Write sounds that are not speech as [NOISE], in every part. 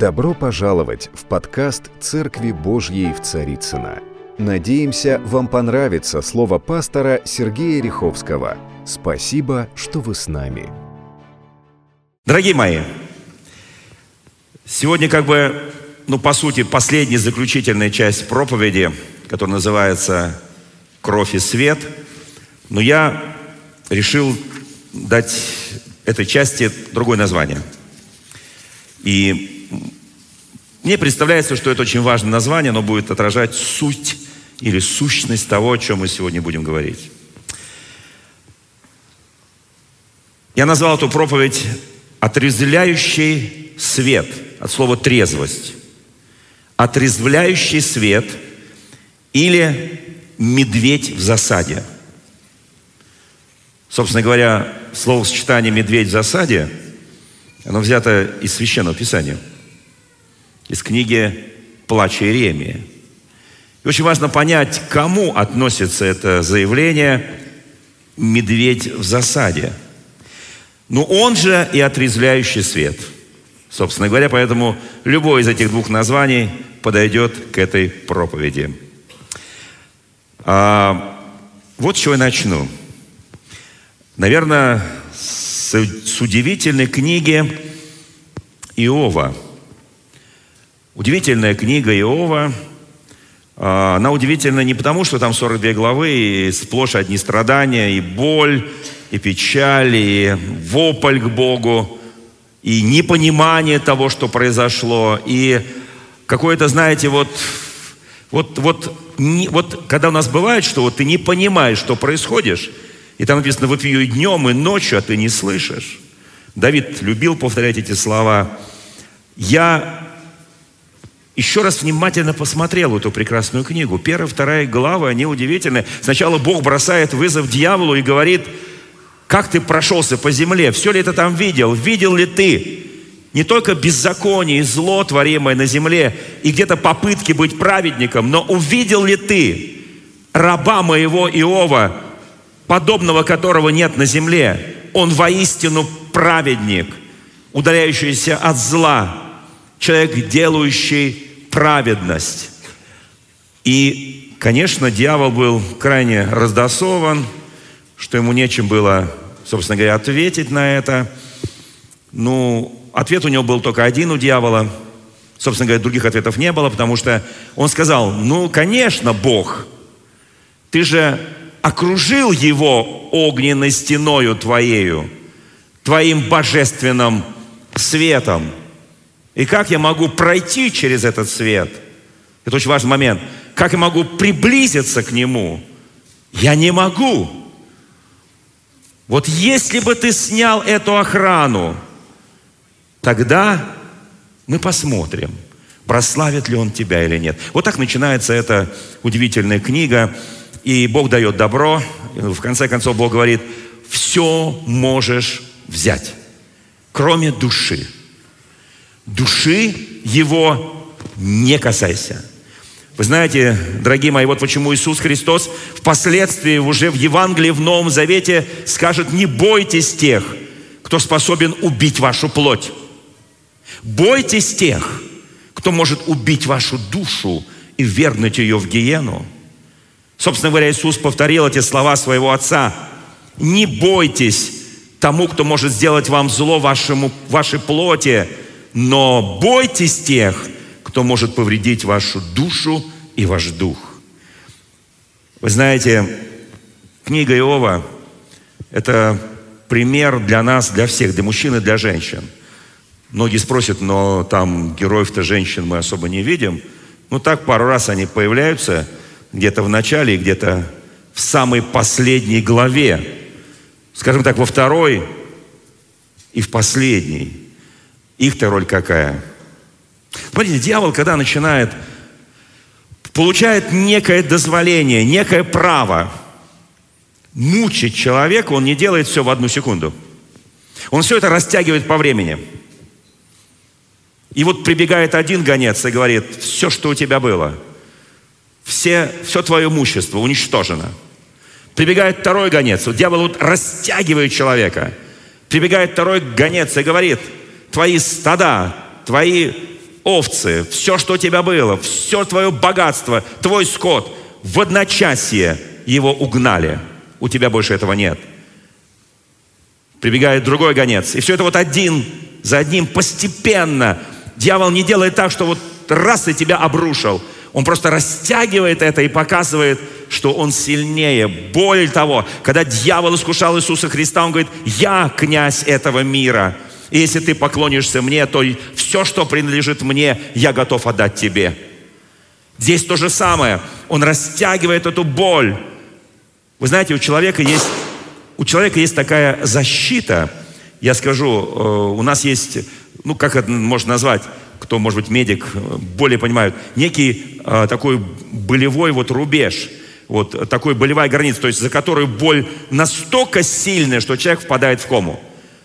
Добро пожаловать в подкаст «Церкви Божьей в Царицына. Надеемся, вам понравится слово пастора Сергея Риховского. Спасибо, что вы с нами. Дорогие мои, сегодня как бы, ну, по сути, последняя заключительная часть проповеди, которая называется «Кровь и свет», но я решил дать этой части другое название. И мне представляется, что это очень важное название, оно будет отражать суть или сущность того, о чем мы сегодня будем говорить. Я назвал эту проповедь «Отрезвляющий свет» от слова «трезвость». «Отрезвляющий свет» или «медведь в засаде». Собственно говоря, словосочетание «медведь в засаде» оно взято из Священного Писания – из книги «Плач Иеремии». И очень важно понять, к кому относится это заявление «медведь в засаде». Ну, он же и отрезвляющий свет. Собственно говоря, поэтому любое из этих двух названий подойдет к этой проповеди. А, вот с чего я начну. Наверное, с, с удивительной книги Иова – Удивительная книга Иова. А, она удивительна не потому, что там 42 главы, и сплошь одни страдания, и боль, и печаль, и вопль к Богу, и непонимание того, что произошло, и какое-то, знаете, вот, вот, вот, не, вот когда у нас бывает, что вот ты не понимаешь, что происходит, и там написано «вопию и днем, и ночью, а ты не слышишь». Давид любил повторять эти слова. «Я еще раз внимательно посмотрел эту прекрасную книгу. Первая, вторая глава, они удивительны. Сначала Бог бросает вызов дьяволу и говорит, как ты прошелся по земле, все ли ты там видел, видел ли ты не только беззаконие и зло, творимое на земле, и где-то попытки быть праведником, но увидел ли ты раба моего Иова, подобного которого нет на земле? Он воистину праведник, удаляющийся от зла, человек, делающий праведность. И, конечно, дьявол был крайне раздосован, что ему нечем было, собственно говоря, ответить на это. Ну, ответ у него был только один у дьявола. Собственно говоря, других ответов не было, потому что он сказал, ну, конечно, Бог, ты же окружил его огненной стеною твоею, твоим божественным светом. И как я могу пройти через этот свет? Это очень важный момент. Как я могу приблизиться к нему? Я не могу. Вот если бы ты снял эту охрану, тогда мы посмотрим, прославит ли он тебя или нет. Вот так начинается эта удивительная книга. И Бог дает добро. В конце концов Бог говорит, все можешь взять, кроме души души его не касайся. Вы знаете, дорогие мои, вот почему Иисус Христос впоследствии уже в Евангелии в Новом Завете скажет, не бойтесь тех, кто способен убить вашу плоть. Бойтесь тех, кто может убить вашу душу и вернуть ее в гиену. Собственно говоря, Иисус повторил эти слова своего Отца. Не бойтесь тому, кто может сделать вам зло вашему, вашей плоти, но бойтесь тех, кто может повредить вашу душу и ваш дух. Вы знаете, книга Иова – это пример для нас, для всех, для мужчин и для женщин. Многие спросят, но там героев-то женщин мы особо не видим. Ну так пару раз они появляются где-то в начале и где-то в самой последней главе. Скажем так, во второй и в последней. Их-то роль какая? Смотрите, дьявол, когда начинает, получает некое дозволение, некое право мучить человека, он не делает все в одну секунду. Он все это растягивает по времени. И вот прибегает один гонец и говорит, все, что у тебя было, все, все твое имущество уничтожено. Прибегает второй гонец, вот дьявол вот растягивает человека. Прибегает второй гонец и говорит – твои стада, твои овцы, все, что у тебя было, все твое богатство, твой скот, в одночасье его угнали. У тебя больше этого нет. Прибегает другой гонец. И все это вот один за одним постепенно. Дьявол не делает так, что вот раз и тебя обрушил. Он просто растягивает это и показывает, что он сильнее. Более того, когда дьявол искушал Иисуса Христа, он говорит, я князь этого мира. И если ты поклонишься мне, то все, что принадлежит мне, я готов отдать тебе. Здесь то же самое. Он растягивает эту боль. Вы знаете, у человека есть, у человека есть такая защита. Я скажу, э, у нас есть, ну как это можно назвать, кто, может быть, медик, э, более понимают, некий э, такой болевой вот рубеж, вот такой болевая граница, то есть за которую боль настолько сильная, что человек впадает в кому.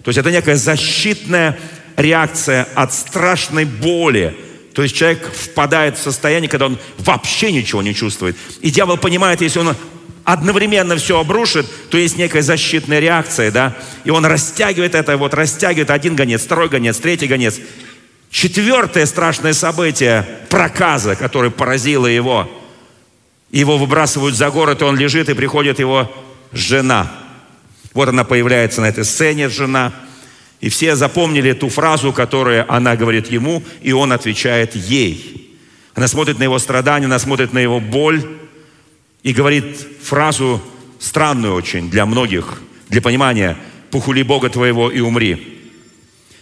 То есть это некая защитная реакция от страшной боли. То есть человек впадает в состояние, когда он вообще ничего не чувствует. И дьявол понимает, если он одновременно все обрушит, то есть некая защитная реакция, да, и он растягивает это, вот растягивает один гонец, второй гонец, третий гонец. Четвертое страшное событие – проказа, которое поразило его. Его выбрасывают за город, и он лежит, и приходит его жена. Вот она появляется на этой сцене, жена. И все запомнили ту фразу, которую она говорит ему, и он отвечает ей. Она смотрит на его страдания, она смотрит на его боль, и говорит фразу странную очень для многих, для понимания «похули Бога твоего и умри».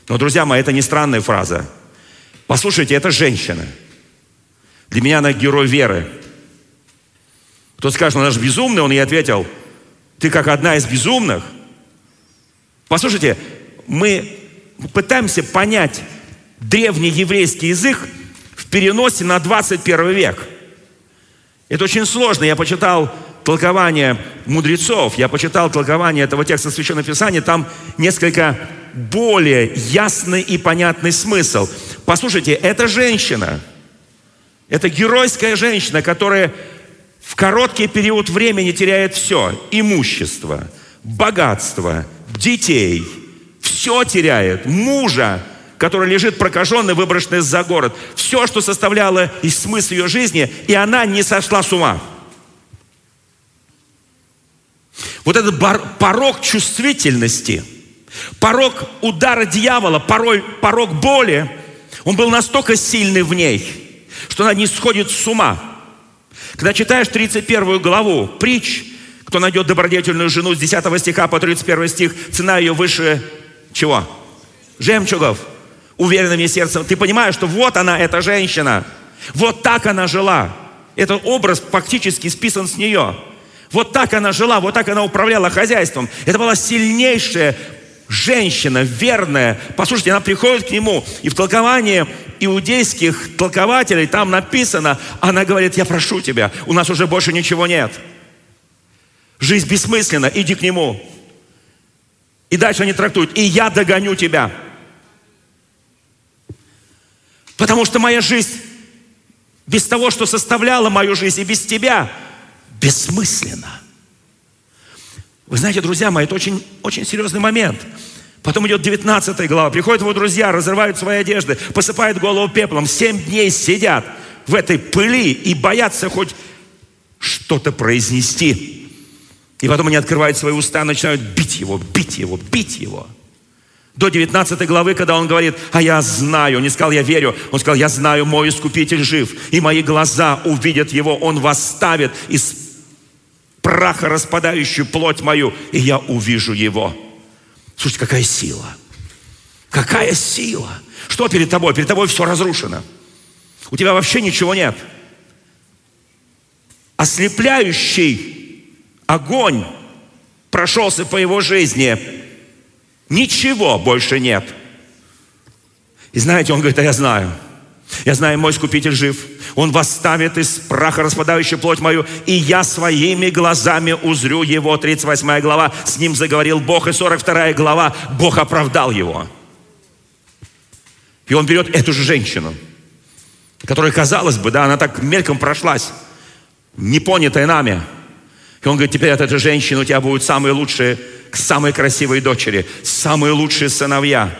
Но, друзья мои, это не странная фраза. Послушайте, это женщина. Для меня она герой веры. Кто скажет, ну она же безумная, он ей ответил, ты как одна из безумных. Послушайте, мы пытаемся понять древний еврейский язык в переносе на 21 век – это очень сложно. Я почитал толкование мудрецов, я почитал толкование этого текста Священного Писания, там несколько более ясный и понятный смысл. Послушайте, это женщина, это геройская женщина, которая в короткий период времени теряет все. Имущество, богатство, детей. Все теряет. Мужа, который лежит прокаженный, выброшенный за город. Все, что составляло и смысл ее жизни, и она не сошла с ума. Вот этот порог чувствительности, порог удара дьявола, порой порог боли, он был настолько сильный в ней, что она не сходит с ума. Когда читаешь 31 главу притч, кто найдет добродетельную жену с 10 стиха по 31 стих, цена ее выше чего? Жемчугов уверенным сердцем, ты понимаешь, что вот она, эта женщина, вот так она жила. Этот образ фактически списан с нее. Вот так она жила, вот так она управляла хозяйством. Это была сильнейшая женщина, верная. Послушайте, она приходит к нему, и в толковании иудейских толкователей там написано, она говорит, я прошу тебя, у нас уже больше ничего нет. Жизнь бессмысленна, иди к нему. И дальше они трактуют, и я догоню тебя. Потому что моя жизнь без того, что составляла мою жизнь, и без тебя, бессмысленна. Вы знаете, друзья мои, это очень, очень серьезный момент. Потом идет 19 глава. Приходят его друзья, разрывают свои одежды, посыпают голову пеплом. Семь дней сидят в этой пыли и боятся хоть что-то произнести. И потом они открывают свои уста, начинают бить его, бить его, бить его. До 19 главы, когда он говорит, а я знаю, он не сказал, я верю, он сказал, я знаю, мой искупитель жив, и мои глаза увидят его, он восставит из праха распадающую плоть мою, и я увижу его. Слушайте, какая сила! Какая сила! Что перед тобой? Перед тобой все разрушено. У тебя вообще ничего нет. Ослепляющий огонь прошелся по его жизни – Ничего больше нет. И знаете, он говорит, а я знаю. Я знаю, мой Искупитель жив. Он восставит из праха распадающую плоть мою, и я своими глазами узрю его. 38 глава. С ним заговорил Бог. И 42 глава. Бог оправдал его. И он берет эту же женщину, которая, казалось бы, да, она так мельком прошлась, непонятая нами. И он говорит, теперь от этой женщины у тебя будут самые лучшие к самой красивой дочери, самые лучшие сыновья.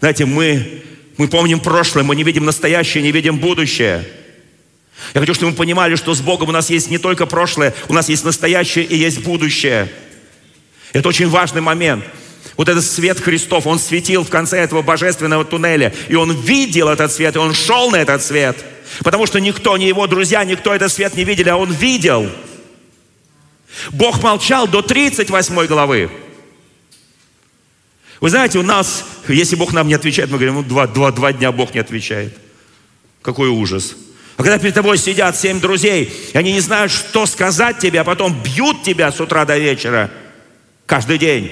Знаете, мы Мы помним прошлое, мы не видим настоящее, не видим будущее. Я хочу, чтобы мы понимали, что с Богом у нас есть не только прошлое, у нас есть настоящее и есть будущее. Это очень важный момент. Вот этот свет Христов, он светил в конце этого божественного туннеля. И он видел этот свет, и он шел на этот свет. Потому что никто, ни его друзья, никто этот свет не видели, а он видел. Бог молчал до 38 главы. Вы знаете, у нас, если Бог нам не отвечает, мы говорим, ну, два, два, два дня Бог не отвечает. Какой ужас. А когда перед тобой сидят семь друзей, и они не знают, что сказать тебе, а потом бьют тебя с утра до вечера, каждый день.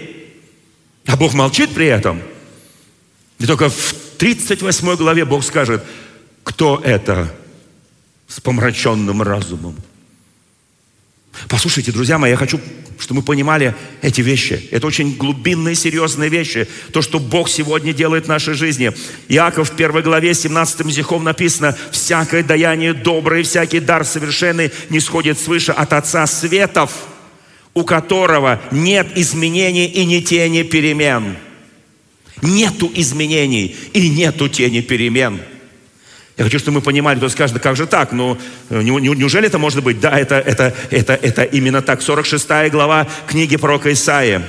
А Бог молчит при этом. И только в 38 главе Бог скажет, кто это с помраченным разумом. Послушайте, друзья мои, я хочу, чтобы мы понимали эти вещи. Это очень глубинные, серьезные вещи. То, что Бог сегодня делает в нашей жизни. Иаков в первой главе 17 стихом написано, «Всякое даяние доброе, всякий дар совершенный не сходит свыше от Отца Светов, у которого нет изменений и ни тени перемен». Нету изменений и нету тени перемен – я хочу, чтобы мы понимали, кто скажет, как же так? Ну, неужели это может быть? Да, это, это, это, это именно так. 46 глава книги пророка Исаия.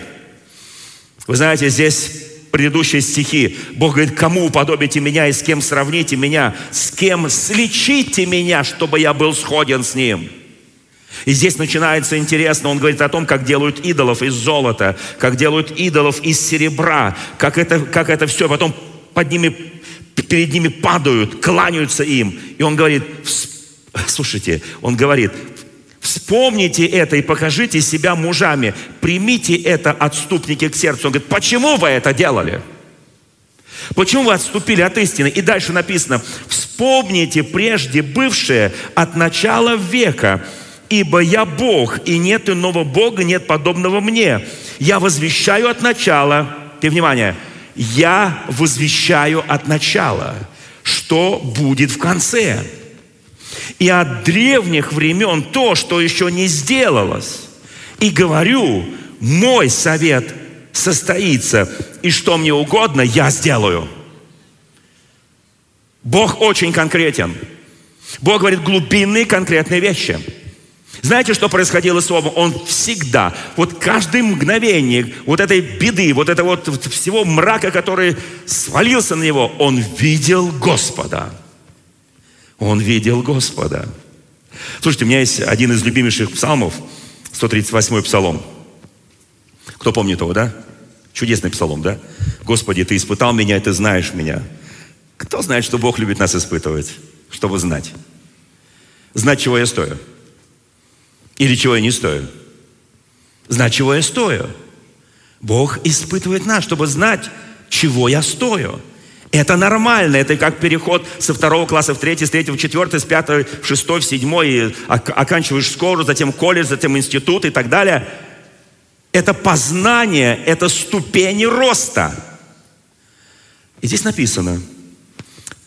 Вы знаете, здесь предыдущие стихи. Бог говорит, кому уподобите меня и с кем сравните меня? С кем слечите меня, чтобы я был сходен с ним? И здесь начинается интересно, он говорит о том, как делают идолов из золота, как делают идолов из серебра, как это, как это все, потом под ними перед ними падают, кланяются им. И он говорит, слушайте, он говорит, вспомните это и покажите себя мужами. Примите это, отступники к сердцу. Он говорит, почему вы это делали? Почему вы отступили от истины? И дальше написано, вспомните прежде бывшее от начала века, ибо я Бог, и нет иного Бога, нет подобного мне. Я возвещаю от начала, ты внимание, я возвещаю от начала, что будет в конце. И от древних времен то, что еще не сделалось. И говорю, мой совет состоится, и что мне угодно, я сделаю. Бог очень конкретен. Бог говорит глубинные конкретные вещи – знаете, что происходило с Иовом? Он всегда, вот каждое мгновение вот этой беды, вот этого вот всего мрака, который свалился на него, он видел Господа. Он видел Господа. Слушайте, у меня есть один из любимейших псалмов, 138-й псалом. Кто помнит его, да? Чудесный псалом, да? Господи, Ты испытал меня, и Ты знаешь меня. Кто знает, что Бог любит нас испытывать? Чтобы знать. Знать, чего я стою. Или чего я не стою? Знать, чего я стою. Бог испытывает нас, чтобы знать, чего я стою. Это нормально. Это как переход со второго класса в третий, с третьего в четвертый, с пятого в шестой, в седьмой. И оканчиваешь школу, затем колледж, затем институт и так далее. Это познание, это ступени роста. И здесь написано –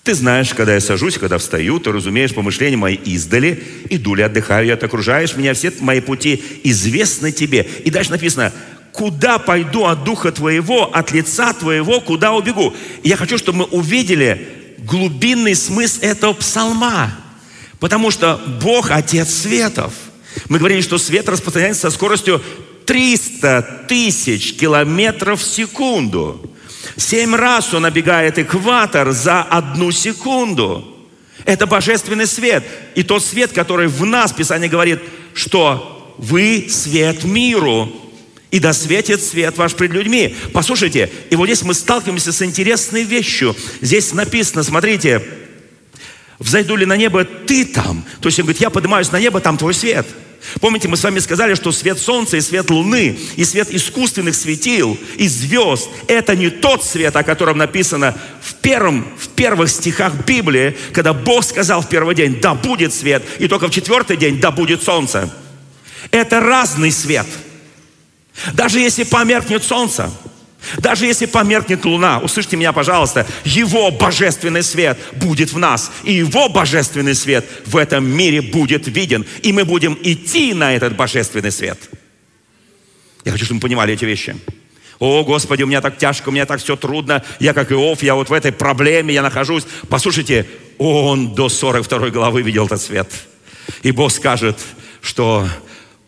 ты знаешь, когда я сажусь, когда встаю, ты разумеешь помышления мои издали, иду ли отдыхаю я, ты окружаешь меня, все мои пути известны тебе. И дальше написано, куда пойду от Духа Твоего, от лица Твоего, куда убегу. И я хочу, чтобы мы увидели глубинный смысл этого псалма. Потому что Бог – Отец светов. Мы говорили, что свет распространяется со скоростью 300 тысяч километров в секунду. Семь раз он обегает экватор за одну секунду. Это божественный свет. И тот свет, который в нас, Писание говорит, что вы свет миру. И да светит свет ваш пред людьми. Послушайте, и вот здесь мы сталкиваемся с интересной вещью. Здесь написано, смотрите, взойду ли на небо ты там? То есть он говорит, я поднимаюсь на небо, там твой свет – Помните, мы с вами сказали, что свет солнца и свет луны, и свет искусственных светил, и звезд – это не тот свет, о котором написано в, первом, в первых стихах Библии, когда Бог сказал в первый день «да будет свет», и только в четвертый день «да будет солнце». Это разный свет. Даже если померкнет солнце – даже если померкнет луна, услышьте меня, пожалуйста, Его божественный свет будет в нас. И Его божественный свет в этом мире будет виден. И мы будем идти на этот божественный свет. Я хочу, чтобы вы понимали эти вещи. О, Господи, у меня так тяжко, у меня так все трудно, я как Иов, я вот в этой проблеме, я нахожусь. Послушайте, он до 42 главы видел этот свет. И Бог скажет, что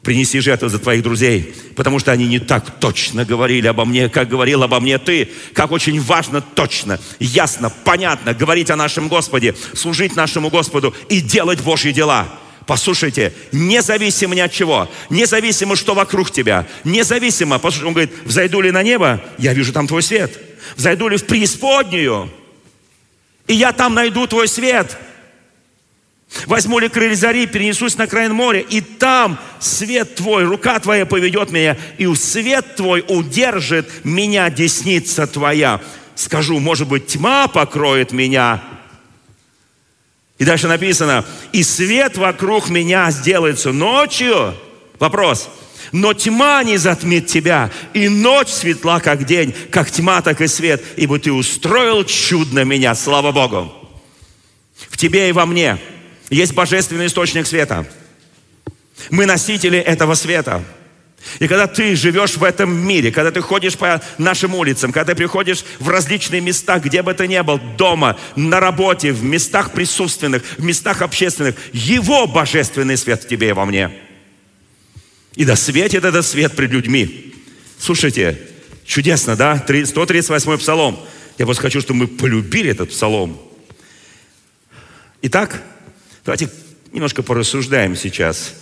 принеси жертву за твоих друзей, потому что они не так точно говорили обо мне, как говорил обо мне ты, как очень важно точно, ясно, понятно говорить о нашем Господе, служить нашему Господу и делать Божьи дела. Послушайте, независимо ни от чего, независимо, что вокруг тебя, независимо, послушайте, он говорит, взойду ли на небо, я вижу там твой свет. Взойду ли в преисподнюю, и я там найду твой свет. Возьму ли крылья зари, перенесусь на край моря, и там свет твой, рука твоя поведет меня, и свет твой удержит меня, десница твоя. Скажу, может быть, тьма покроет меня, и дальше написано, и свет вокруг меня сделается ночью. Вопрос. Но тьма не затмит тебя, и ночь светла, как день, как тьма, так и свет, ибо ты устроил чудно меня, слава Богу. В тебе и во мне есть божественный источник света. Мы носители этого света. И когда ты живешь в этом мире, когда ты ходишь по нашим улицам, когда ты приходишь в различные места, где бы ты ни был, дома, на работе, в местах присутственных, в местах общественных, Его божественный свет в тебе и во мне. И да светит этот свет пред людьми. Слушайте, чудесно, да? 138-й псалом. Я просто хочу, чтобы мы полюбили этот псалом. Итак, давайте немножко порассуждаем сейчас.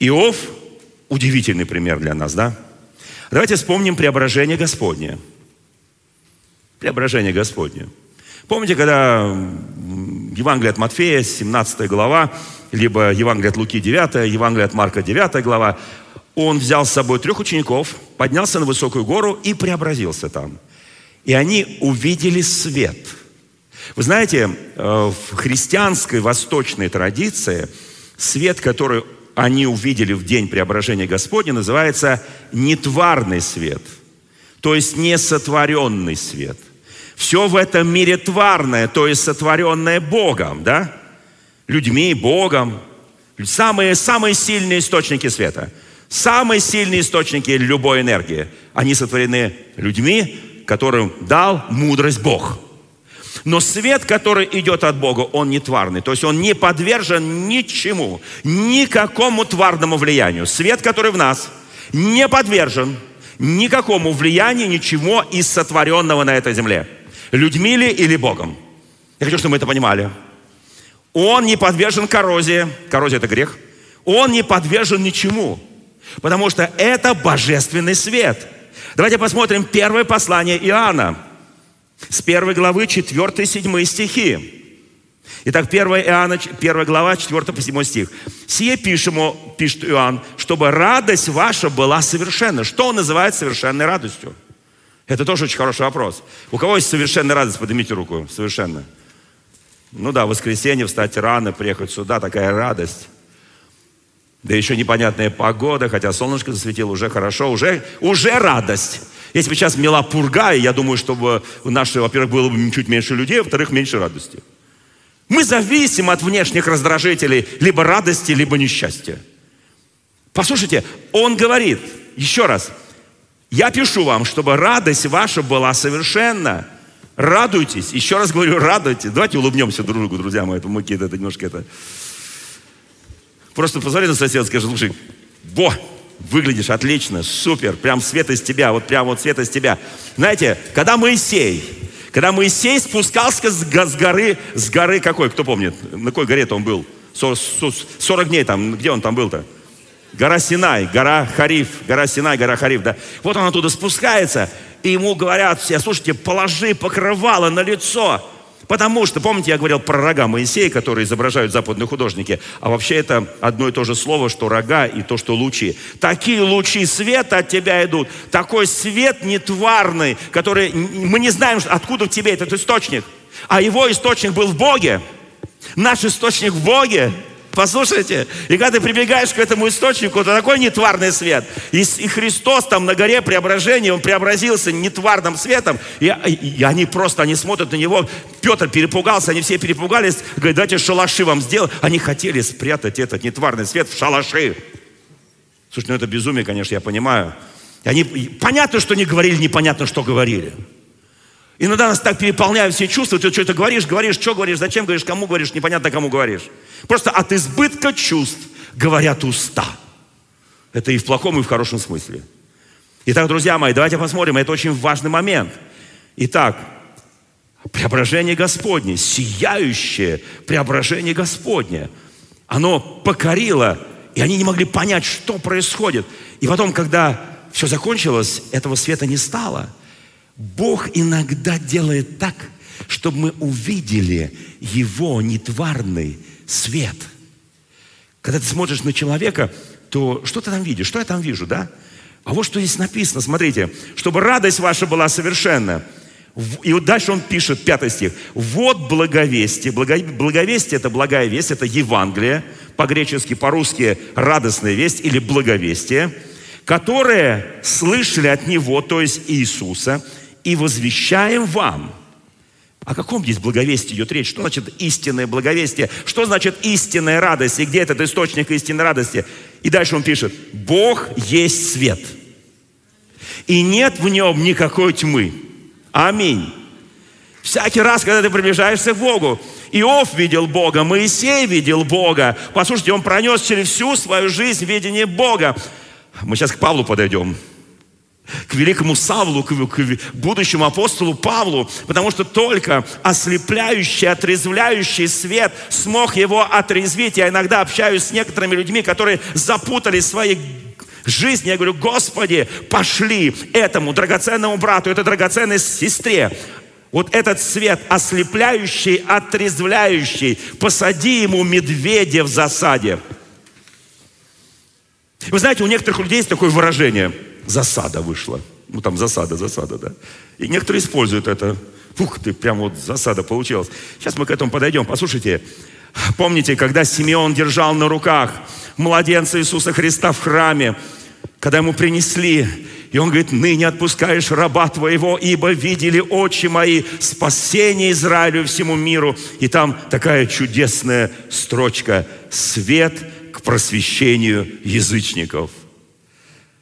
Иов Удивительный пример для нас, да? Давайте вспомним преображение Господне. Преображение Господне. Помните, когда Евангелие от Матфея, 17 глава, либо Евангелие от Луки, 9, Евангелие от Марка, 9 глава, он взял с собой трех учеников, поднялся на высокую гору и преобразился там. И они увидели свет. Вы знаете, э, в христианской восточной традиции свет, который они увидели в день преображения Господня, называется нетварный свет, то есть несотворенный свет. Все в этом мире тварное, то есть сотворенное Богом, да? Людьми, Богом. Самые, самые сильные источники света, самые сильные источники любой энергии, они сотворены людьми, которым дал мудрость Бог – но свет, который идет от Бога, он не тварный. То есть он не подвержен ничему, никакому тварному влиянию. Свет, который в нас, не подвержен никакому влиянию, ничего из сотворенного на этой земле. Людьми ли или Богом. Я хочу, чтобы мы это понимали. Он не подвержен коррозии. Коррозия – это грех. Он не подвержен ничему. Потому что это божественный свет. Давайте посмотрим первое послание Иоанна. С первой главы 4-7 стихи. Итак, 1 Иоанна, 1 глава, 4 по 7 стих. «Сие пишему, пишет Иоанн, чтобы радость ваша была совершенна». Что он называет совершенной радостью? Это тоже очень хороший вопрос. У кого есть совершенная радость? Поднимите руку. Совершенно. Ну да, в воскресенье встать рано, приехать сюда, такая радость. Да еще непонятная погода, хотя солнышко засветило, уже хорошо, уже, уже радость. Если бы сейчас мела пурга, я думаю, чтобы у нашей, во-первых, было бы чуть меньше людей, во-вторых, меньше радости. Мы зависим от внешних раздражителей, либо радости, либо несчастья. Послушайте, он говорит, еще раз, я пишу вам, чтобы радость ваша была совершенна. Радуйтесь. Еще раз говорю, радуйтесь. Давайте улыбнемся друг другу, друзья мои. Это какие-то это немножко это... Просто посмотри на соседа, скажи, слушай, во, выглядишь отлично, супер, прям свет из тебя, вот прям вот свет из тебя. Знаете, когда Моисей, когда Моисей спускался с горы, с горы какой, кто помнит, на какой горе-то он был? 40 дней там, где он там был-то? Гора Синай, гора Хариф, гора Синай, гора Хариф, да. Вот он оттуда спускается, и ему говорят все, слушайте, положи покрывало на лицо. Потому что, помните, я говорил про рога Моисея, которые изображают западные художники, а вообще это одно и то же слово, что рога и то, что лучи. Такие лучи света от тебя идут, такой свет нетварный, который мы не знаем, откуда в тебе этот источник, а его источник был в Боге. Наш источник в Боге. Послушайте, и когда ты прибегаешь к этому источнику, это такой нетварный свет. И, и Христос там на горе преображения, Он преобразился нетварным светом, и, и, они просто, они смотрят на Него. Петр перепугался, они все перепугались, говорят, давайте шалаши вам сделать. Они хотели спрятать этот нетварный свет в шалаши. Слушай, ну это безумие, конечно, я понимаю. И они, понятно, что не говорили, непонятно, что говорили. Иногда нас так переполняют все чувства, ты что-то говоришь, говоришь, что говоришь, зачем говоришь, кому говоришь, непонятно, кому говоришь. Просто от избытка чувств говорят уста. Это и в плохом, и в хорошем смысле. Итак, друзья мои, давайте посмотрим, это очень важный момент. Итак, преображение Господне, сияющее преображение Господне, оно покорило, и они не могли понять, что происходит. И потом, когда все закончилось, этого света не стало. Бог иногда делает так, чтобы мы увидели Его нетварный свет. Когда ты смотришь на человека, то что ты там видишь? Что я там вижу, да? А вот что здесь написано, смотрите, чтобы радость ваша была совершенна. И вот дальше он пишет, пятый стих. Вот благовестие. Благовестие – это благая весть, это Евангелие. По-гречески, по-русски радостная весть или благовестие, которое слышали от Него, то есть Иисуса, и возвещаем вам. О каком здесь благовестии идет речь? Что значит истинное благовестие? Что значит истинная радость? И где этот источник истинной радости? И дальше он пишет, Бог есть свет. И нет в нем никакой тьмы. Аминь. Всякий раз, когда ты приближаешься к Богу, Иов видел Бога, Моисей видел Бога. Послушайте, он пронес через всю свою жизнь видение Бога. Мы сейчас к Павлу подойдем к великому Савлу, к, будущему апостолу Павлу, потому что только ослепляющий, отрезвляющий свет смог его отрезвить. Я иногда общаюсь с некоторыми людьми, которые запутали свои жизни. Я говорю, Господи, пошли этому драгоценному брату, этой драгоценной сестре, вот этот свет ослепляющий, отрезвляющий, посади ему медведя в засаде. Вы знаете, у некоторых людей есть такое выражение – засада вышла. Ну, там засада, засада, да. И некоторые используют это. Фух, ты прям вот засада получилась. Сейчас мы к этому подойдем. Послушайте, помните, когда Симеон держал на руках младенца Иисуса Христа в храме, когда ему принесли, и он говорит, ныне отпускаешь раба твоего, ибо видели очи мои спасение Израилю и всему миру. И там такая чудесная строчка «Свет к просвещению язычников».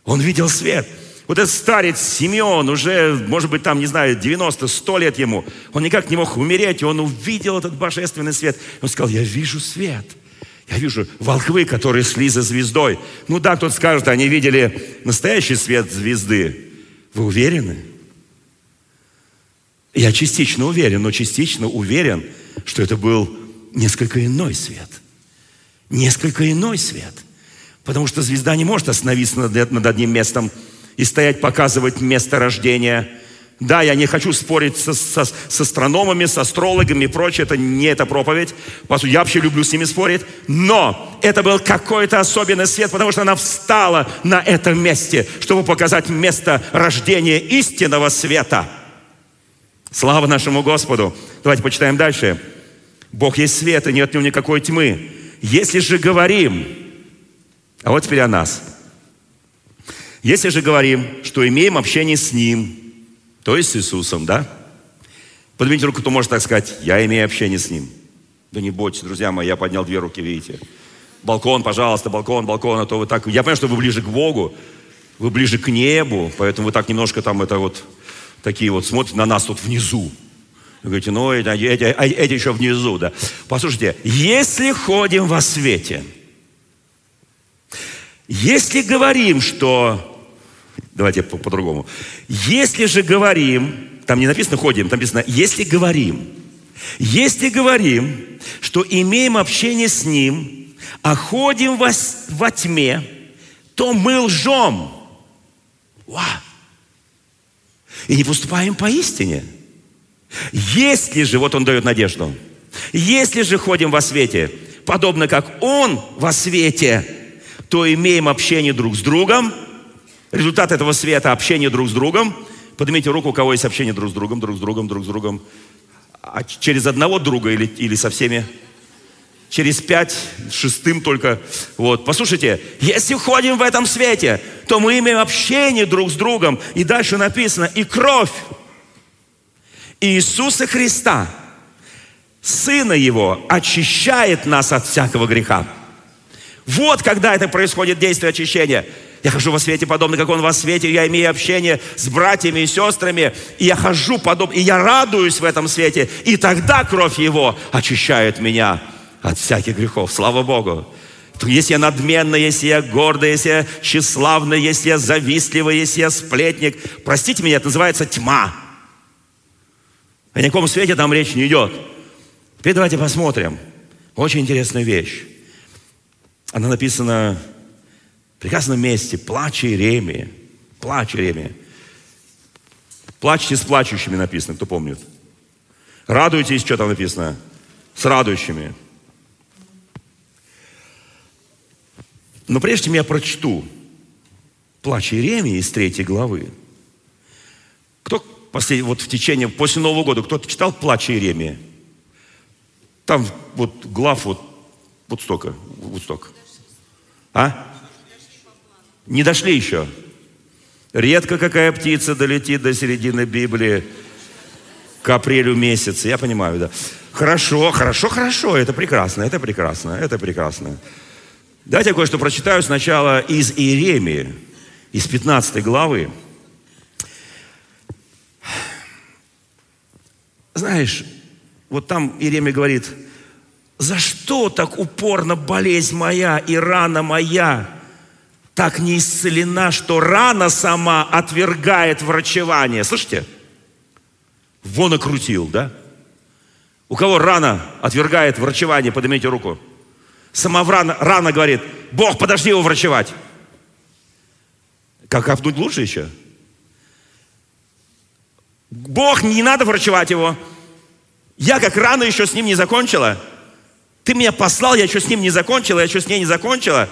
Он видел свет. Вот этот старец Симеон, уже, может быть, там, не знаю, 90, 100 лет ему, он никак не мог умереть, и он увидел этот божественный свет. Он сказал, я вижу свет. Я вижу волхвы, которые шли за звездой. Ну да, кто-то скажет, они видели настоящий свет звезды. Вы уверены? Я частично уверен, но частично уверен, что это был несколько иной свет. Несколько иной свет. Потому что звезда не может остановиться над, над одним местом и стоять, показывать место рождения. Да, я не хочу спорить со, со, с астрономами, с астрологами и прочее. Это не эта проповедь. Я вообще люблю с ними спорить. Но это был какой-то особенный свет, потому что она встала на этом месте, чтобы показать место рождения истинного света. Слава нашему Господу. Давайте почитаем дальше. Бог есть свет, и нет в нем никакой тьмы. Если же говорим, а вот теперь о нас. Если же говорим, что имеем общение с Ним, то есть с Иисусом, да? Поднимите руку, кто может так сказать, я имею общение с Ним. Да не бойтесь, друзья мои, я поднял две руки, видите. Балкон, пожалуйста, балкон, балкон, а то вы так... Я понимаю, что вы ближе к Богу, вы ближе к небу, поэтому вы так немножко там это вот, такие вот, смотрите на нас тут внизу. Вы говорите, ну, эти, эти, эти еще внизу, да. Послушайте, если ходим во свете, если говорим, что... Давайте по-другому. Если же говорим, там не написано ходим, там написано, если говорим, если говорим, что имеем общение с Ним, а ходим во, во тьме, то мы лжем. Ва! И не поступаем по истине. Если же, вот он дает надежду, если же ходим во свете, подобно как Он во свете, то имеем общение друг с другом. Результат этого света – общение друг с другом. Поднимите руку, у кого есть общение друг с другом, друг с другом, друг с другом. А через одного друга или, или со всеми? Через пять, шестым только. Вот. Послушайте, если ходим в этом свете, то мы имеем общение друг с другом. И дальше написано, и кровь Иисуса Христа, Сына Его, очищает нас от всякого греха. Вот когда это происходит действие очищения. Я хожу во свете, подобно как Он во свете. Я имею общение с братьями и сестрами. И я хожу подобно, и я радуюсь в этом свете. И тогда кровь Его очищает меня от всяких грехов. Слава Богу. Если я надменный, если я гордый, если я тщеславный, если я завистливый, если я сплетник, простите меня, это называется тьма. О никаком свете там речь не идет. Теперь давайте посмотрим. Очень интересная вещь. Она написана в прекрасном месте. Плач Иеремии. Плач Иеремии. Плачьте с плачущими написано, кто помнит. Радуйтесь, что там написано? С радующими. Но прежде чем я прочту плач Иеремии из третьей главы, кто послед... вот в течение, после Нового года, кто-то читал плач Иеремии? Там вот глав вот, вот столько, вот столько. А? Не дошли еще. Редко какая птица долетит до середины Библии к апрелю месяца. Я понимаю, да. Хорошо, хорошо, хорошо. Это прекрасно, это прекрасно, это прекрасно. Давайте я кое-что прочитаю сначала из Иеремии, из 15 главы. Знаешь, вот там Иеремия говорит, за что так упорно болезнь моя и рана моя так не исцелена, что рана сама отвергает врачевание? Слышите? Вон окрутил, да? У кого рана отвергает врачевание, поднимите руку. Сама рана, рана говорит, Бог, подожди его врачевать. Как копнуть лучше еще? Бог, не надо врачевать его. Я как рано еще с ним не закончила. Ты меня послал, я еще с ним не закончила, я еще с ней не закончила.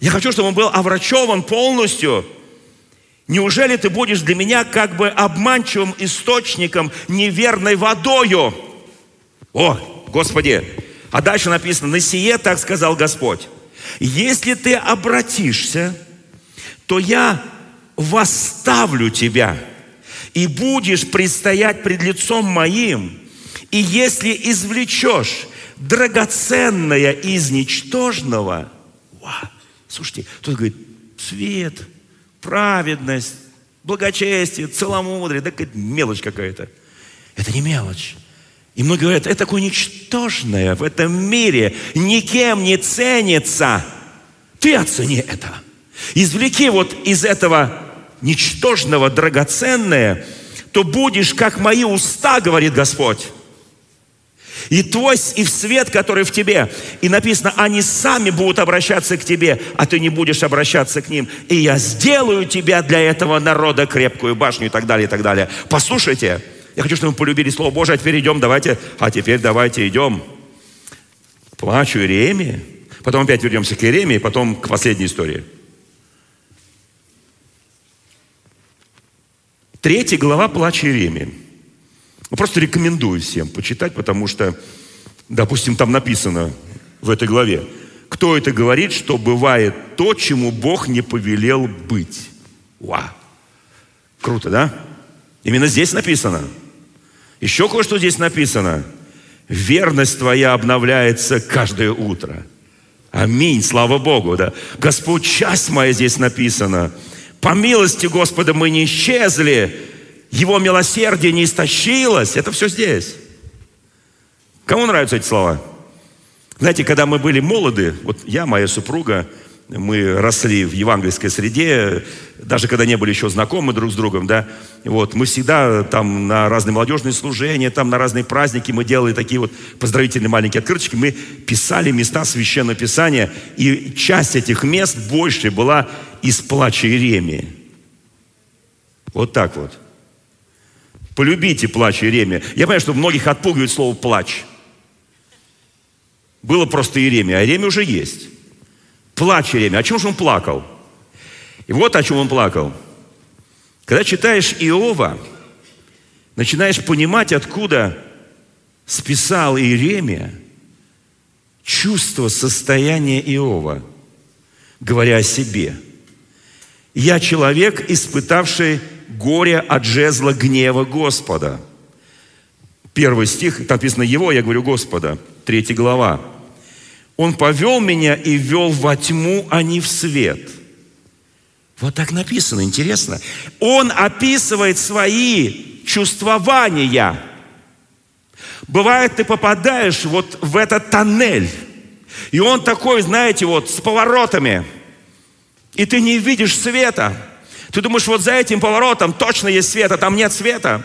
Я хочу, чтобы он был оврачеван полностью. Неужели ты будешь для меня как бы обманчивым источником, неверной водою? О, Господи, а дальше написано, на сие так сказал Господь. Если ты обратишься, то я восставлю тебя, и будешь предстоять пред лицом моим, и если извлечешь драгоценное из ничтожного, ва, слушайте, тут говорит, свет, праведность, благочестие, целомудрие, да какая-то мелочь какая-то. Это не мелочь. И многие говорят, это такое ничтожное в этом мире, никем не ценится. Ты оцени это. Извлеки вот из этого ничтожного драгоценное, то будешь, как мои уста, говорит Господь. И твой, и в свет, который в тебе. И написано, они сами будут обращаться к тебе, а ты не будешь обращаться к ним. И я сделаю тебя для этого народа крепкую башню и так далее, и так далее. Послушайте, я хочу, чтобы мы полюбили Слово Божие, а теперь идем, давайте, а теперь давайте идем. Плачу Иеремии, потом опять вернемся к Иеремии, потом к последней истории. Третья глава плача Иеремии. Ну, просто рекомендую всем почитать, потому что, допустим, там написано в этой главе, кто это говорит, что бывает то, чему Бог не повелел быть. Ва! Круто, да? Именно здесь написано – еще кое-что здесь написано. Верность твоя обновляется каждое утро. Аминь, слава Богу, да. Господь, часть моя здесь написана. По милости Господа мы не исчезли, Его милосердие не истощилось. Это все здесь. Кому нравятся эти слова? Знаете, когда мы были молоды, вот я, моя супруга, мы росли в евангельской среде, даже когда не были еще знакомы друг с другом, да, вот, мы всегда там на разные молодежные служения, там на разные праздники мы делали такие вот поздравительные маленькие открыточки, мы писали места Священного Писания, и часть этих мест больше была из плача Иеремии. Вот так вот. Полюбите плач Иеремия. Я понимаю, что многих отпугивает слово плач. Было просто Иеремия, а Иеремия уже есть. Плач Иеремия. О чем же он плакал? И вот о чем он плакал. Когда читаешь Иова, начинаешь понимать, откуда списал Иеремия чувство состояния Иова, говоря о себе. «Я человек, испытавший горе от жезла гнева Господа». Первый стих, там написано «Его», я говорю «Господа», третья глава. «Он повел меня и вел во тьму, а не в свет» Вот так написано, интересно. Он описывает свои чувствования. Бывает, ты попадаешь вот в этот тоннель, и он такой, знаете, вот с поворотами, и ты не видишь света. Ты думаешь, вот за этим поворотом точно есть свет, а там нет света.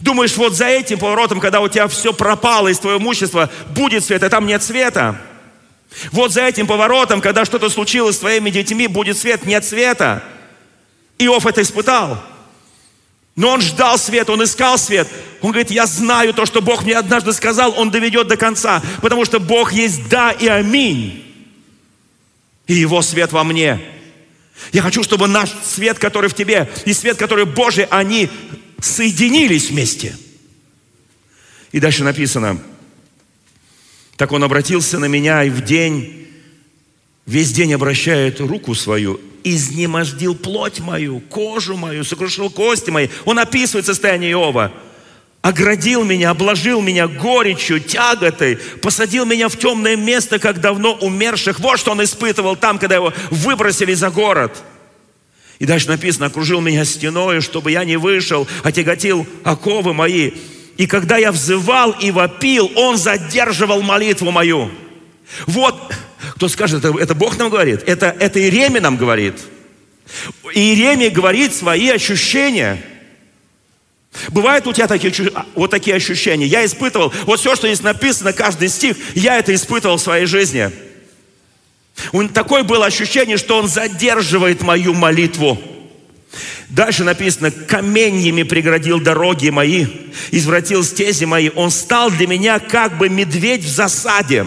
Думаешь, вот за этим поворотом, когда у тебя все пропало из твоего имущества, будет свет, а там нет света. Вот за этим поворотом, когда что-то случилось с твоими детьми, будет свет, нет света. Иов это испытал. Но он ждал свет, он искал свет. Он говорит, я знаю то, что Бог мне однажды сказал, он доведет до конца. Потому что Бог есть да и аминь. И его свет во мне. Я хочу, чтобы наш свет, который в тебе, и свет, который Божий, они соединились вместе. И дальше написано, так он обратился на меня и в день, весь день обращает руку свою, изнемождил плоть мою, кожу мою, сокрушил кости мои. Он описывает состояние Иова. Оградил меня, обложил меня горечью, тяготой, посадил меня в темное место, как давно умерших. Вот что он испытывал там, когда его выбросили за город. И дальше написано, окружил меня стеной, чтобы я не вышел, отяготил оковы мои. И когда я взывал и вопил, он задерживал молитву мою. Вот, кто скажет, это, это Бог нам говорит, это, это Иеремия нам говорит. Иеремия говорит свои ощущения. Бывают у тебя такие, вот такие ощущения. Я испытывал, вот все, что здесь написано, каждый стих, я это испытывал в своей жизни. У такое было ощущение, что он задерживает мою молитву. Дальше написано, каменьями преградил дороги мои, извратил стези мои. Он стал для меня как бы медведь в засаде,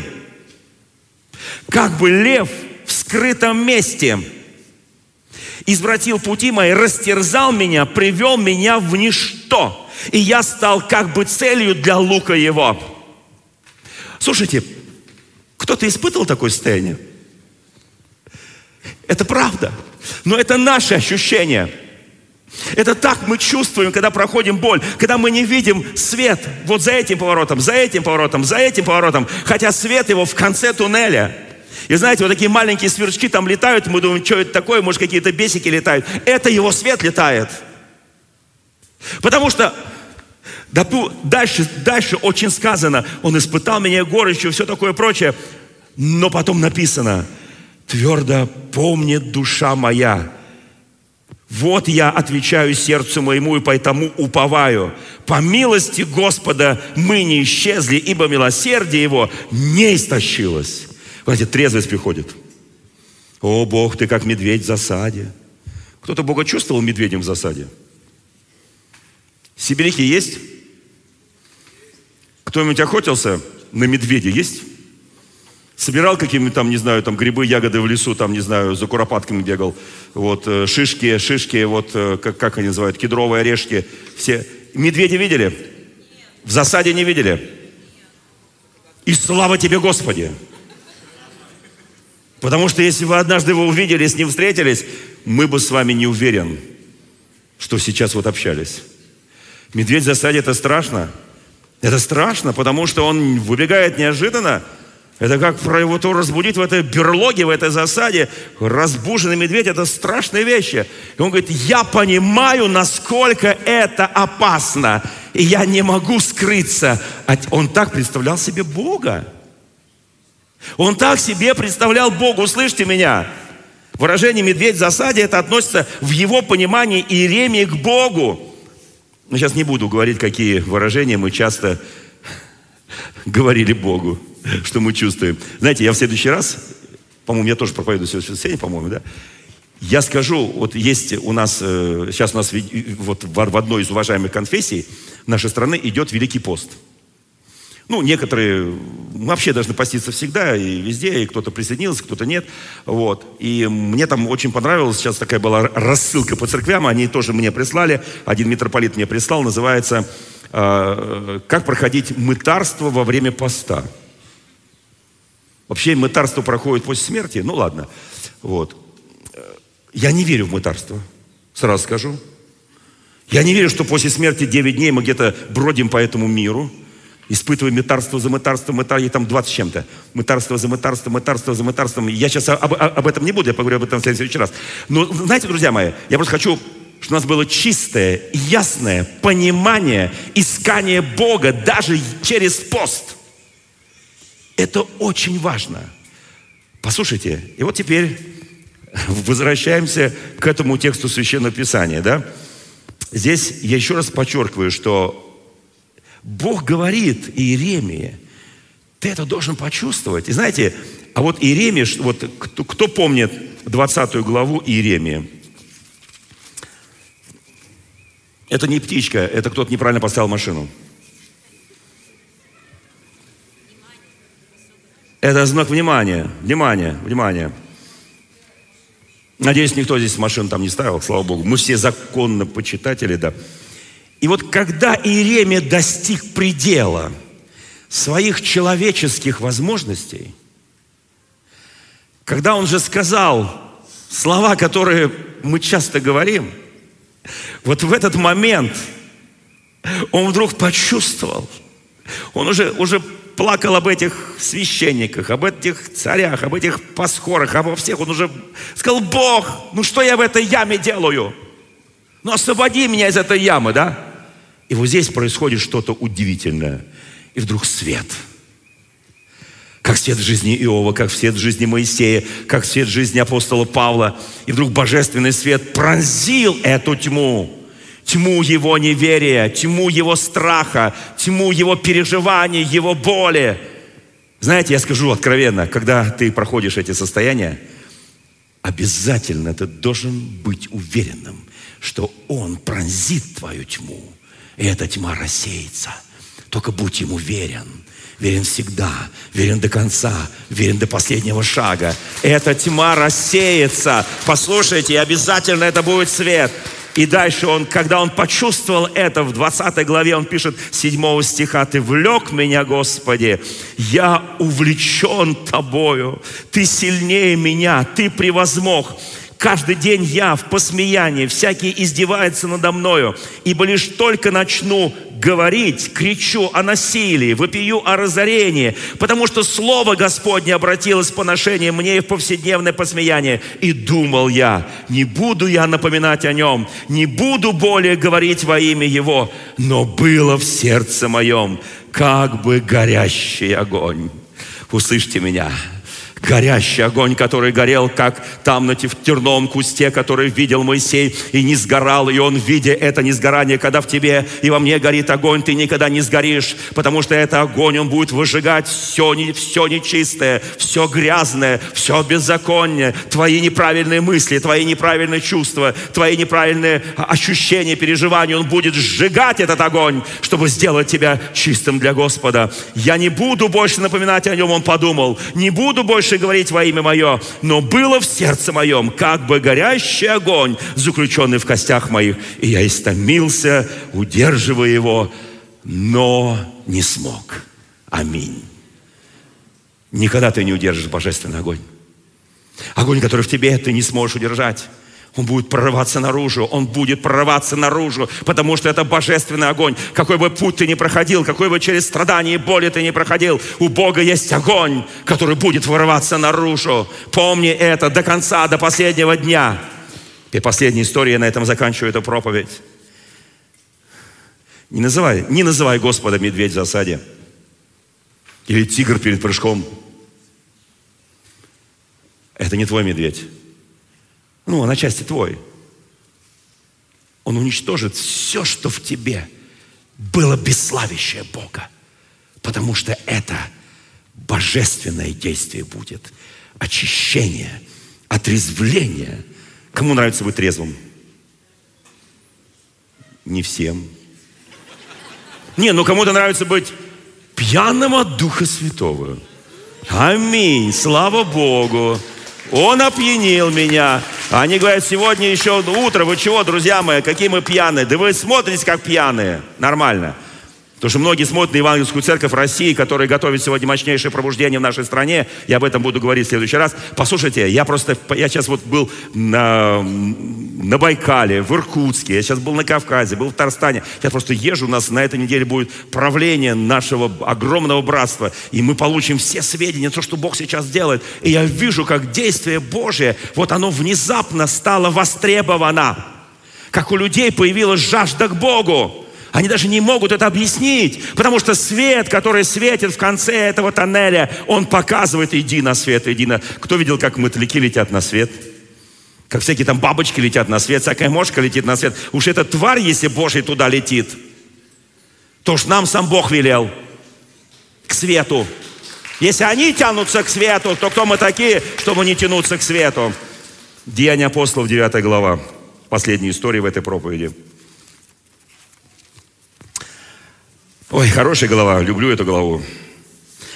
как бы лев в скрытом месте. Извратил пути мои, растерзал меня, привел меня в ничто. И я стал как бы целью для лука его. Слушайте, кто-то испытывал такое состояние? Это правда. Но это наши ощущения. Это так мы чувствуем, когда проходим боль, когда мы не видим свет вот за этим поворотом, за этим поворотом, за этим поворотом, хотя свет его в конце туннеля. И знаете, вот такие маленькие сверчки там летают, мы думаем, что это такое, может какие-то бесики летают. Это его свет летает. Потому что дальше, дальше очень сказано, он испытал меня горечью, все такое прочее. Но потом написано – Твердо помнит душа моя. Вот я отвечаю сердцу моему и поэтому уповаю. По милости Господа мы не исчезли, ибо милосердие Его не истощилось. Знаете, трезвость приходит. О, Бог, ты как медведь в засаде. Кто-то Бога чувствовал медведем в засаде? Сибиряки есть? Кто-нибудь охотился на медведя? Есть? собирал какие-нибудь там, не знаю, там грибы, ягоды в лесу, там, не знаю, за куропатками бегал, вот, э, шишки, шишки, вот, э, как, как они называют, кедровые орешки, все. Медведи видели? В засаде не видели? И слава тебе, Господи! Потому что если вы однажды его увидели, с ним встретились, мы бы с вами не уверен, что сейчас вот общались. Медведь в засаде это страшно. Это страшно, потому что он выбегает неожиданно, это как про его то разбудить в этой берлоге, в этой засаде. Разбуженный медведь – это страшные вещи. И он говорит, я понимаю, насколько это опасно. И я не могу скрыться. Он так представлял себе Бога. Он так себе представлял Бога. Услышьте меня. Выражение «медведь в засаде» это относится в его понимании Иеремии к Богу. Но сейчас не буду говорить, какие выражения мы часто [LAUGHS] говорили Богу. что мы чувствуем. Знаете, я в следующий раз, по-моему, я тоже проповедую сегодня воскресенье, по-моему, да? Я скажу, вот есть у нас, э, сейчас у нас вот в одной из уважаемых конфессий нашей страны идет Великий пост. Ну, некоторые вообще должны поститься всегда и везде, и кто-то присоединился, кто-то нет. Вот. И мне там очень понравилось, сейчас такая была рассылка по церквям, они тоже мне прислали, один митрополит мне прислал, называется э, «Как проходить мытарство во время поста». Вообще мытарство проходит после смерти, ну ладно. Вот. Я не верю в мытарство, сразу скажу. Я не верю, что после смерти 9 дней мы где-то бродим по этому миру. Испытывая мытарство за мытарством, мытарство, там 20 с чем-то. Мытарство за мытарством, мытарство за мытарством. Я сейчас об, об этом не буду, я поговорю об этом в следующий раз. Но знаете, друзья мои, я просто хочу, чтобы у нас было чистое, ясное понимание, искание Бога даже через пост. Это очень важно. Послушайте, и вот теперь возвращаемся к этому тексту Священного Писания, да? Здесь я еще раз подчеркиваю, что Бог говорит Иеремии, ты это должен почувствовать. И знаете, а вот Иеремия, вот кто, кто помнит 20 главу Иеремии? Это не птичка, это кто-то неправильно поставил машину. Это знак внимания, внимания, внимания. Надеюсь, никто здесь машин там не ставил, слава Богу. Мы все законно почитатели, да. И вот когда Иеремия достиг предела своих человеческих возможностей, когда он же сказал слова, которые мы часто говорим, вот в этот момент он вдруг почувствовал, он уже, уже плакал об этих священниках, об этих царях, об этих пасхорах, обо всех. Он уже сказал, Бог, ну что я в этой яме делаю? Ну освободи меня из этой ямы, да? И вот здесь происходит что-то удивительное. И вдруг свет. Как свет в жизни Иова, как свет в жизни Моисея, как свет в жизни апостола Павла. И вдруг божественный свет пронзил эту тьму. Тьму его неверия, тьму его страха, тьму его переживаний, его боли. Знаете, я скажу откровенно, когда ты проходишь эти состояния, обязательно ты должен быть уверенным, что Он пронзит твою тьму и эта тьма рассеется. Только будь ему верен. Верен всегда, верен до конца, верен до последнего шага. Эта тьма рассеется. Послушайте, обязательно это будет свет. И дальше он, когда он почувствовал это, в 20 главе он пишет 7 стиха, «Ты влек меня, Господи, я увлечен Тобою, Ты сильнее меня, Ты превозмог». Каждый день я в посмеянии, всякие издеваются надо мною, ибо лишь только начну говорить, кричу о насилии, вопию о разорении, потому что Слово Господне обратилось в поношение мне и в повседневное посмеяние. И думал я, не буду я напоминать о нем, не буду более говорить во имя Его, но было в сердце моем как бы горящий огонь. Услышьте меня, горящий огонь, который горел, как там на терном кусте, который видел Моисей, и не сгорал, и он, видя это несгорание, когда в тебе и во мне горит огонь, ты никогда не сгоришь, потому что это огонь, он будет выжигать все, не, все нечистое, все грязное, все беззаконие, твои неправильные мысли, твои неправильные чувства, твои неправильные ощущения, переживания, он будет сжигать этот огонь, чтобы сделать тебя чистым для Господа. Я не буду больше напоминать о нем, он подумал, не буду больше больше говорить во имя мое, но было в сердце моем, как бы горящий огонь, заключенный в костях моих, и я истомился, удерживая его, но не смог. Аминь. Никогда ты не удержишь божественный огонь. Огонь, который в тебе ты не сможешь удержать. Он будет прорываться наружу, он будет прорываться наружу, потому что это божественный огонь. Какой бы путь ты ни проходил, какой бы через страдания и боли ты ни проходил, у Бога есть огонь, который будет вырываться наружу. Помни это до конца, до последнего дня. И последняя история, я на этом заканчиваю эту проповедь. Не называй, не называй Господа медведь в засаде. Или тигр перед прыжком. Это не твой медведь. Ну, он отчасти твой. Он уничтожит все, что в тебе было бесславящее Бога. Потому что это божественное действие будет. Очищение, отрезвление. Кому нравится быть трезвым? Не всем. Не, ну кому-то нравится быть пьяным от Духа Святого. Аминь. Слава Богу. Он опьянил меня. Они говорят, сегодня еще утро. Вы чего, друзья мои, какие мы пьяные? Да вы смотрите, как пьяные. Нормально. Потому что многие смотрят на Евангельскую церковь России, которая готовит сегодня мощнейшее пробуждение в нашей стране. Я об этом буду говорить в следующий раз. Послушайте, я просто, я сейчас вот был на, на Байкале, в Иркутске, я сейчас был на Кавказе, был в Татарстане. Я просто езжу, у нас на этой неделе будет правление нашего огромного братства. И мы получим все сведения, то, что Бог сейчас делает. И я вижу, как действие Божие, вот оно внезапно стало востребовано. Как у людей появилась жажда к Богу. Они даже не могут это объяснить, потому что свет, который светит в конце этого тоннеля, он показывает, иди на свет, иди на... Кто видел, как мотыльки летят на свет? Как всякие там бабочки летят на свет, всякая мошка летит на свет. Уж эта тварь, если Божий туда летит, то уж нам сам Бог велел к свету. Если они тянутся к свету, то кто мы такие, чтобы не тянуться к свету? Деяния апостолов, 9 глава. Последняя история в этой проповеди. Ой, хорошая голова, люблю эту голову.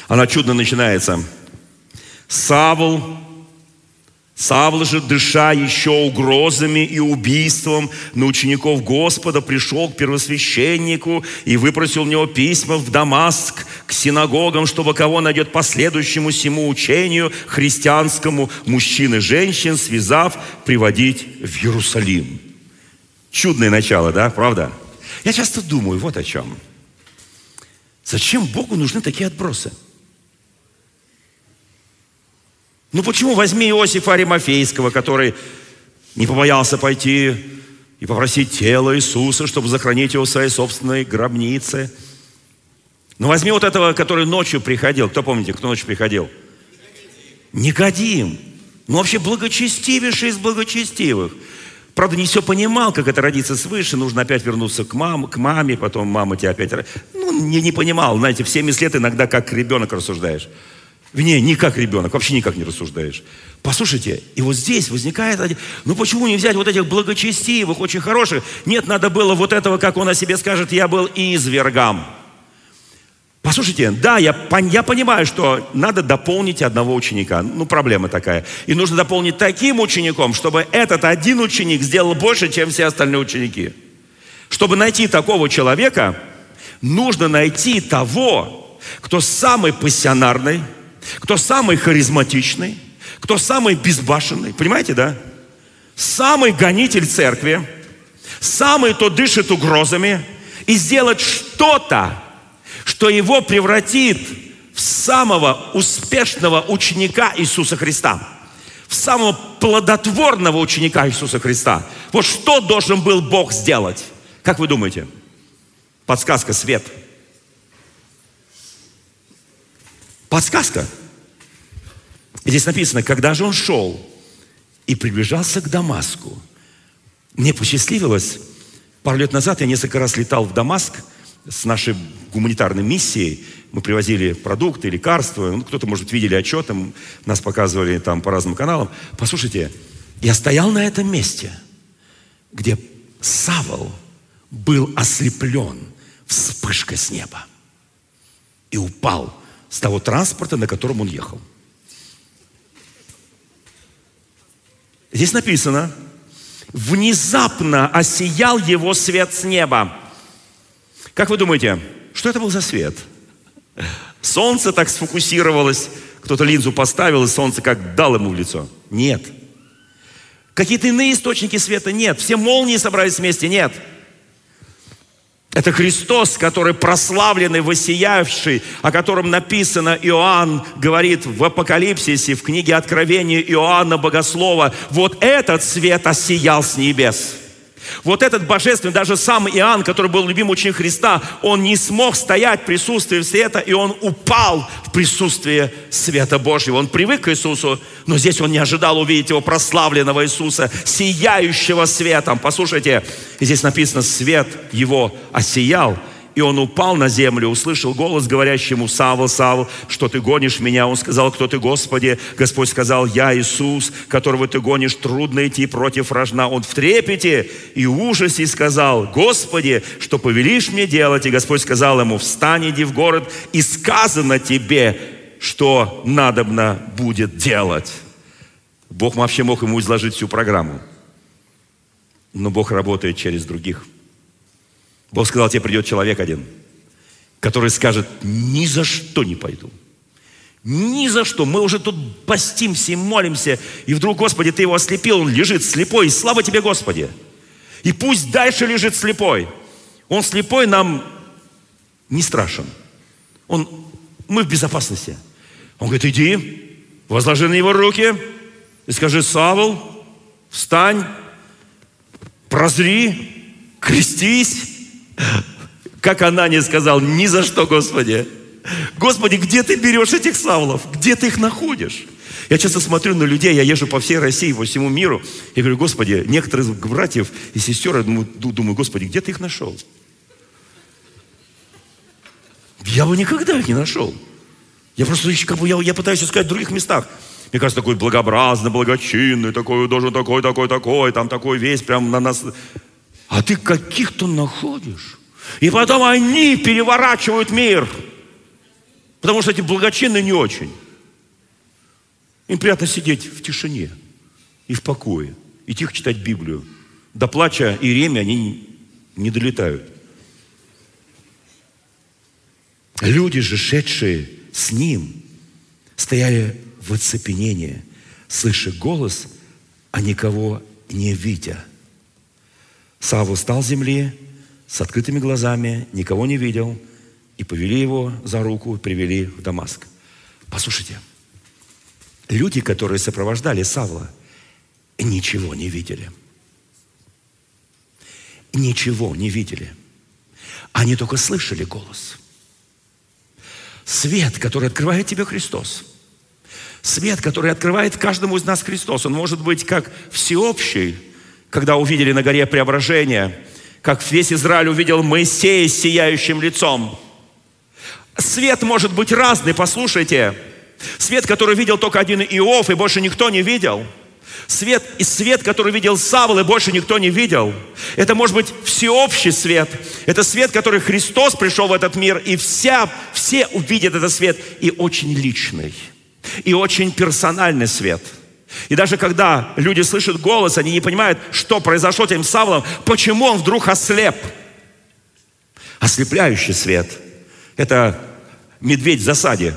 Она чудно начинается. Савл, Савл же, дыша еще угрозами и убийством на учеников Господа, пришел к первосвященнику и выпросил у него письма в Дамаск к синагогам, чтобы кого найдет последующему всему учению христианскому мужчин и женщин, связав, приводить в Иерусалим. Чудное начало, да, правда? Я часто думаю вот о чем – Зачем Богу нужны такие отбросы? Ну почему возьми Иосифа Аримафейского, который не побоялся пойти и попросить тело Иисуса, чтобы захоронить его в своей собственной гробнице. Ну возьми вот этого, который ночью приходил. Кто помните, кто ночью приходил? Никодим. Ну вообще благочестивейший из благочестивых. Правда, не все понимал, как это родиться свыше, нужно опять вернуться к, мам, к маме, потом мама тебя опять... Ну, не, не понимал, знаете, в 70 лет иногда как ребенок рассуждаешь. Не, не как ребенок, вообще никак не рассуждаешь. Послушайте, и вот здесь возникает ну почему не взять вот этих благочестивых, очень хороших? Нет, надо было вот этого, как он о себе скажет, я был извергам. Послушайте, да, я, я понимаю, что надо дополнить одного ученика. Ну, проблема такая. И нужно дополнить таким учеником, чтобы этот один ученик сделал больше, чем все остальные ученики. Чтобы найти такого человека, нужно найти того, кто самый пассионарный, кто самый харизматичный, кто самый безбашенный. Понимаете, да? Самый гонитель церкви, самый, кто дышит угрозами, и сделать что-то, что его превратит в самого успешного ученика Иисуса Христа. В самого плодотворного ученика Иисуса Христа. Вот что должен был Бог сделать? Как вы думаете? Подсказка, свет. Подсказка. Здесь написано, когда же он шел и приближался к Дамаску. Мне посчастливилось, пару лет назад я несколько раз летал в Дамаск – с нашей гуманитарной миссией. Мы привозили продукты, лекарства. Ну, кто-то, может, видели отчеты, нас показывали там по разным каналам. Послушайте, я стоял на этом месте, где Савол был ослеплен вспышкой с неба и упал с того транспорта, на котором он ехал. Здесь написано, внезапно осиял его свет с неба. Как вы думаете, что это был за свет? Солнце так сфокусировалось, кто-то линзу поставил, и солнце как дал ему в лицо. Нет. Какие-то иные источники света? Нет. Все молнии собрались вместе? Нет. Это Христос, который прославленный, воссиявший, о котором написано, Иоанн говорит в Апокалипсисе, в книге Откровения Иоанна Богослова, вот этот свет осиял с небес. Вот этот божественный, даже сам Иоанн, который был любимый ученик Христа, он не смог стоять в присутствии света, и он упал в присутствие света Божьего. Он привык к Иисусу, но здесь он не ожидал увидеть его прославленного Иисуса, сияющего светом. Послушайте, здесь написано, свет его осиял, и он упал на землю, услышал голос, говорящий ему, Савл, Савл, что ты гонишь меня? Он сказал, кто ты, Господи? Господь сказал, я Иисус, которого ты гонишь, трудно идти против рожна. Он в трепете и ужасе сказал, Господи, что повелишь мне делать? И Господь сказал ему, встань, иди в город, и сказано тебе, что надобно будет делать. Бог вообще мог ему изложить всю программу. Но Бог работает через других – Бог сказал, тебе придет человек один, который скажет, ни за что не пойду. Ни за что. Мы уже тут постимся и молимся. И вдруг, Господи, Ты его ослепил, он лежит слепой. Слава Тебе, Господи. И пусть дальше лежит слепой. Он слепой нам не страшен. Он, мы в безопасности. Он говорит, иди, возложи на него руки и скажи, Савл, встань, прозри, крестись. Как она не сказал, ни за что, Господи. Господи, где ты берешь этих Савлов? Где ты их находишь? Я часто смотрю на людей, я езжу по всей России, по всему миру. Я говорю, Господи, некоторых братьев и сестер, я думаю, думаю, Господи, где ты их нашел? Я бы никогда их не нашел. Я просто как бы, я, я пытаюсь искать в других местах. Мне кажется, такой благообразный, благочинный, такой должен такой, такой, такой, там такой весь прям на нас. А ты каких-то находишь. И потом они переворачивают мир. Потому что эти благочинные не очень. Им приятно сидеть в тишине и в покое, и тихо читать Библию. До плача и ремя они не долетают. Люди же, шедшие с ним, стояли в оцепенении, слыша голос, а никого не видя. Савва стал земли с открытыми глазами, никого не видел, и повели его за руку, привели в Дамаск. Послушайте, люди, которые сопровождали Савла, ничего не видели. Ничего не видели. Они только слышали голос – Свет, который открывает тебе Христос. Свет, который открывает каждому из нас Христос. Он может быть как всеобщий, когда увидели на горе преображения, как весь Израиль увидел Моисея с сияющим лицом. Свет может быть разный, послушайте. Свет, который видел только один Иов, и больше никто не видел – Свет и свет, который видел Савл, и больше никто не видел. Это может быть всеобщий свет. Это свет, который Христос пришел в этот мир, и вся, все увидят этот свет. И очень личный, и очень персональный свет. И даже когда люди слышат голос, они не понимают, что произошло этим Савлом, почему он вдруг ослеп. Ослепляющий свет. Это медведь в засаде.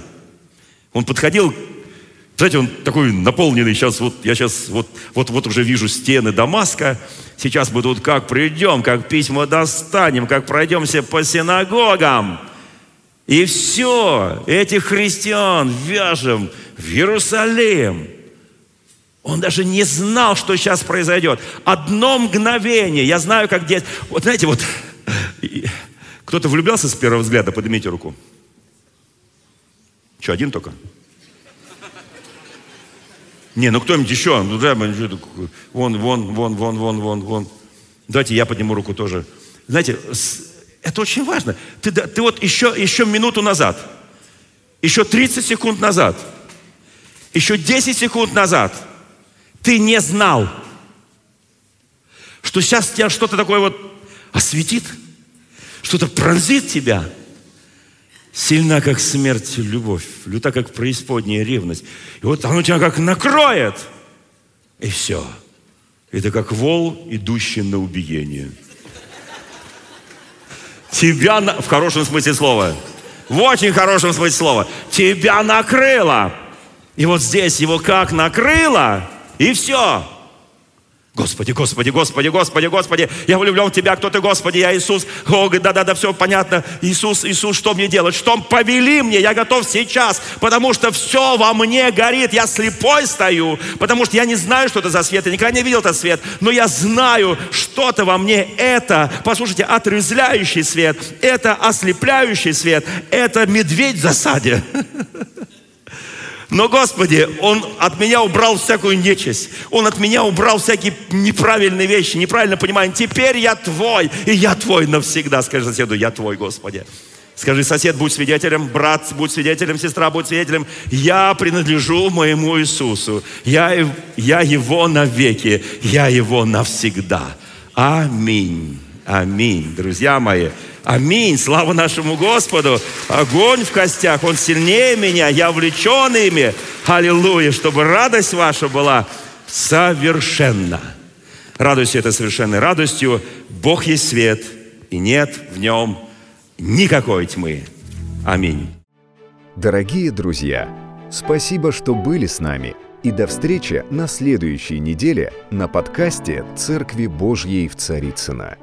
Он подходил знаете, он такой наполненный сейчас, вот я сейчас, вот, вот, вот уже вижу стены Дамаска, сейчас мы тут как придем, как письма достанем, как пройдемся по синагогам. И все, этих христиан вяжем в Иерусалим. Он даже не знал, что сейчас произойдет. Одно мгновение. Я знаю, как дети... Вот знаете, вот кто-то влюблялся с первого взгляда, поднимите руку. Что, один только? Не, ну кто-нибудь еще? Ну да, вон, вон, вон, вон, вон, вон, вон. Давайте я подниму руку тоже. Знаете, это очень важно. Ты, ты вот еще, еще минуту назад, еще 30 секунд назад, еще 10 секунд назад ты не знал, что сейчас тебя что-то такое вот осветит, что-то пронзит тебя – Сильна, как смерть, любовь, люта, как преисподняя ревность. И вот оно тебя как накроет, и все. Это как вол, идущий на убиение. Тебя, на... в хорошем смысле слова, в очень хорошем смысле слова, тебя накрыло. И вот здесь его как накрыло, и все. Господи, Господи, Господи, Господи, Господи, я влюблен в Тебя, кто Ты, Господи, я Иисус. О, да-да-да, все понятно. Иисус, Иисус, что мне делать? Что повели мне? Я готов сейчас, потому что все во мне горит. Я слепой стою, потому что я не знаю, что это за свет. Я никогда не видел этот свет, но я знаю, что-то во мне это, послушайте, отрезляющий свет, это ослепляющий свет, это медведь в засаде. [LAUGHS] Но, Господи, Он от меня убрал всякую нечисть. Он от меня убрал всякие неправильные вещи, неправильно понимание. Теперь я Твой, и я Твой навсегда. Скажи соседу, я Твой, Господи. Скажи, сосед, будь свидетелем, брат, будь свидетелем, сестра, будь свидетелем. Я принадлежу моему Иисусу. Я, я Его навеки, я Его навсегда. Аминь. Аминь. Друзья мои, Аминь. Слава нашему Господу. Огонь в костях, Он сильнее меня, я влечен ими. Аллилуйя, чтобы радость ваша была совершенна. Радуйся этой совершенной радостью. Бог есть свет, и нет в нем никакой тьмы. Аминь. Дорогие друзья, спасибо, что были с нами. И до встречи на следующей неделе на подкасте «Церкви Божьей в Царицына.